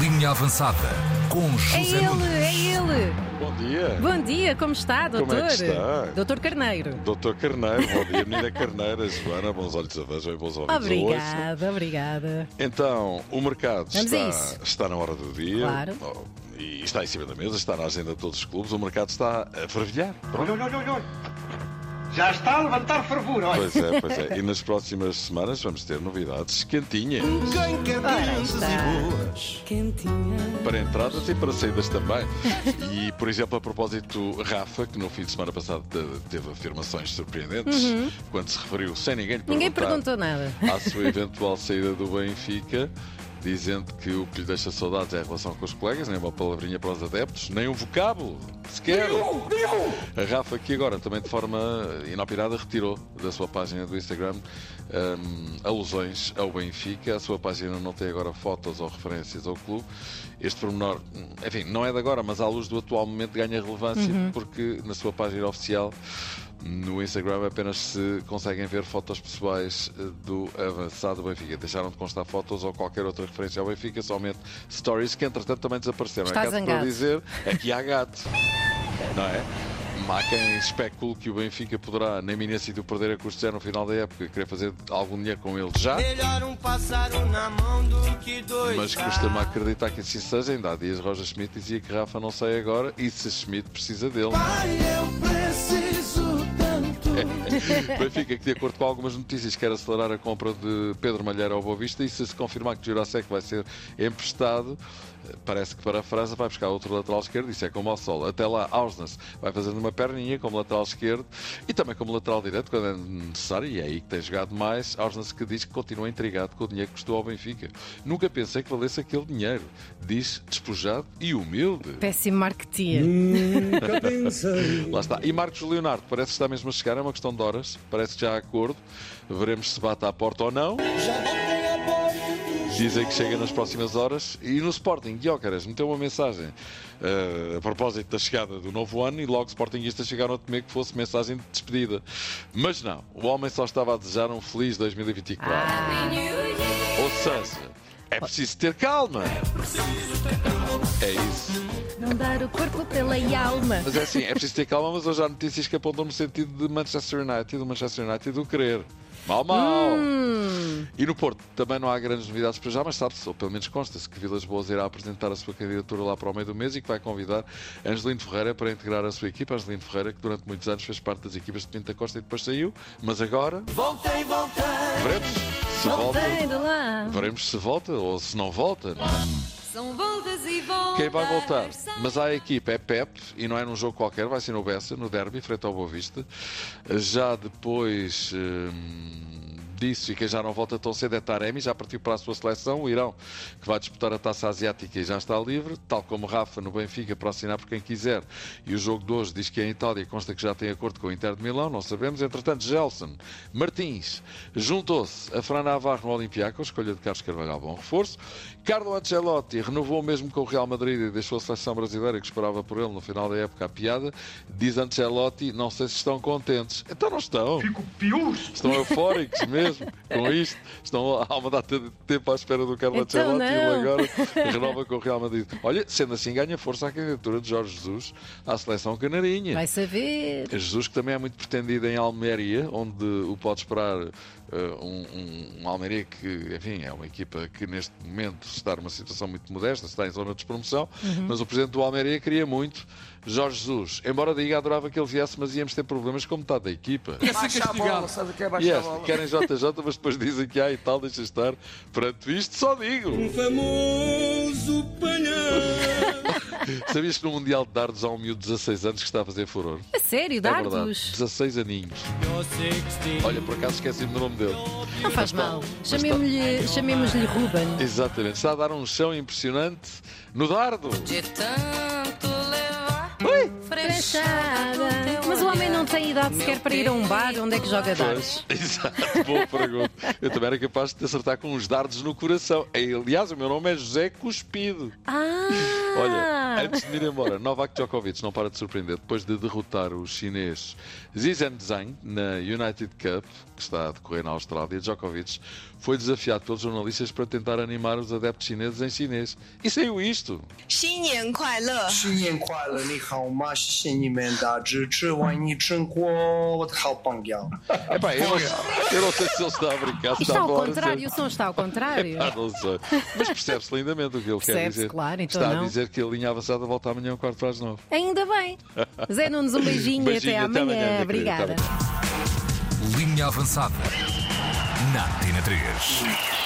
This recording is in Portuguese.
Linha Avançada com É José ele, Nunes. é ele. Bom dia. Bom dia, como está, doutor? Como é que está? Doutor Carneiro. Doutor Carneiro, bom dia, menina Carneira, Joana, bons olhos a vejam e bons ouvidos a ouçam. Obrigada, obrigada. Então, o mercado Vamos a está, está na hora do dia Claro. oh, e está em cima da mesa, está na agenda de todos os clubes, o mercado está a fervilhar. Olha, olha, olha, olha. Já está a levantar fervura, olha. Pois é, pois é. E nas próximas semanas vamos ter novidades quentinhas está. e boas. Quentinha. para entradas e para saídas também. E, por exemplo, a propósito, Rafa, que no fim de semana passado te- teve afirmações surpreendentes quando se referiu, sem ninguém lhe Uhum. Ninguém perguntar, perguntou nada. à sua eventual saída do Benfica, dizendo que o que lhe deixa saudades é a relação com os colegas, nem uma palavrinha para os adeptos, nem um vocábulo, sequer. A Rafa, aqui agora, também de forma inopinada, retirou da sua página do Instagram hum, alusões ao Benfica. A sua página não tem agora fotos ou referências ao clube. Este pormenor, hum, enfim, não é de agora, mas à luz do atual momento ganha relevância porque na sua página oficial. No Instagram apenas se conseguem ver fotos pessoais eh, do avançado Benfica. Deixaram de constar fotos ou qualquer outra referência ao Benfica, somente stories que entretanto também desapareceram. Está é caso para zangado. dizer, aqui há gato. Não é? Há quem especule que o Benfica poderá, na iminência de o perder a custo zero no final da época, querer fazer algum dinheiro com ele já, Melhor um pássaro na mão do que dois. mas custa-me acreditar que assim seja. Ainda há dias Roger Schmidt dizia que Rafa não sai agora e se Schmidt precisa dele. eu preciso Benfica, que de acordo com algumas notícias, quer acelerar a compra de Pedro Malheiro ao Boa Vista e se se confirmar que Jurasek vai ser emprestado, eh, parece que para a França vai buscar outro lateral esquerdo, isso é como ao sol. Até lá, Ausnes vai fazendo uma perninha como lateral esquerdo e também como lateral direito, quando é necessário, e é aí que tem jogado mais. Ausnes que diz que continua intrigado com o dinheiro que custou ao Benfica. Nunca pensei que valesse aquele dinheiro. Diz despojado e humilde. Péssimo marketeer. Lá está. E Marcos Leonardo parece que está mesmo a chegar, é uma questão de horas. Parece que já há acordo. Veremos se bate à porta ou não. Dizem que chega nas próximas horas. E no Sporting, Guiócaras meteu uma mensagem eh, a propósito da chegada do novo ano e logo Sportingistas chegaram a temer que fosse mensagem de despedida. Mas não, o homem só estava a desejar um feliz 2024. Ou seja, é preciso ter calma. É isso. Não dar o corpo pela alma. Mas é assim, é preciso ter calma, mas hoje há notícias que apontam no sentido de Manchester United, do Manchester United do querer. Mal, mal. Hum, E no Porto também não há grandes novidades para já, mas sabe-se, ou pelo menos consta-se, que Vilas Boas irá apresentar a sua candidatura lá para o meio do mês e que vai convidar Angelino Ferreira para integrar a sua equipa. Angelino Ferreira, que durante muitos anos fez parte das equipas de Pinta Costa e depois saiu, mas agora Voltei, voltei. veremos se volta. Veremos se volta ou se não volta. não é? São voltas e voltas. Quem vai voltar? Mas há a equipa, é Pep, e não é num jogo qualquer, vai ser no Bessa, no derby, frente ao Boa Vista. Já depois hum, disso, e quem já não volta tão cedo é Taremi, já partiu para a sua seleção, o Irão, que vai disputar a taça asiática e já está livre, tal como Rafa no Benfica, para assinar por quem quiser. E o jogo de hoje diz que é em Itália, consta que já tem acordo com o Inter de Milão, não sabemos. Entretanto, Gelson Martins juntou-se a Fran Navarro no Olympiacos, escolha de Carlos Carvalhal, bom reforço. Carlo Ancelotti renovou mesmo com o Real Madrid e deixou a seleção brasileira que esperava por ele no final da época a piada. Diz Ancelotti, não sei se estão contentes. Então não estão. Fico pius. Estão eufóricos mesmo com isto. Estão há uma data de tempo à espera do Carlo Então Ancelotti e ele agora renova com o Real Madrid. Olha, sendo assim, ganha força a candidatura de Jorge Jesus à seleção canarinha. Vai saber. Jesus, que também é muito pretendido em Almeria, onde o pode esperar um, um, um Almeria que, enfim, é uma equipa que neste momento está numa situação muito modesta, está em zona de despromoção, mas o presidente do Almeria queria muito Jorge Jesus. Embora diga adorava que ele viesse, mas íamos ter problemas com metade da equipa. Sabe o que é baixar a Yes, bola? querem JJ, mas depois dizem que há e tal, deixa estar. Perante isto, só digo. Famoso panhão. Sabias que no Mundial de Dardos há um miúdo de 16 anos que está a fazer furor? A sério, É verdade. dardos? 16 aninhos. Olha, por acaso esqueci-me do nome dele. Não faz está- mal. mas está- Chamemos-lhe chamemos-lhe Ruben. Exatamente, está a dar um chão impressionante no dardo. De tanto levar. Frechada tem idade Meu sequer para ir a um bar, onde é que joga dardos? Exato, boa pergunta. Eu também era capaz de acertar com uns dardos no coração. Aliás, o meu nome é José Cuspido. Ah! Olha, antes de ir embora, Novak Djokovic não para de surpreender. Depois de derrotar o chinês Zizhen Zhang na United Cup, que está a decorrer na Austrália, Djokovic foi desafiado pelos jornalistas para tentar animar os adeptos chineses em chinês. E saiu isto. Xin Nian Kuai Le. Xin Nian Kuai Le, ni hao ma, xin ni men da zhi, zhi wan zhi Xanquão, Ralpangão. É pá, eu, eu não sei se ele está a brincar. Se está, ao contrário, o som está ao contrário. Epá, não sei. Mas percebe-se lindamente o que ele quer dizer. Claro, então está não. a dizer que a linha avançada volta amanhã um quarto para as nove. Ainda bem. Zé Nunes, um beijinho, beijinho até, até, amanhã. amanhã Obrigada. Linha avançada. Na Tina 3.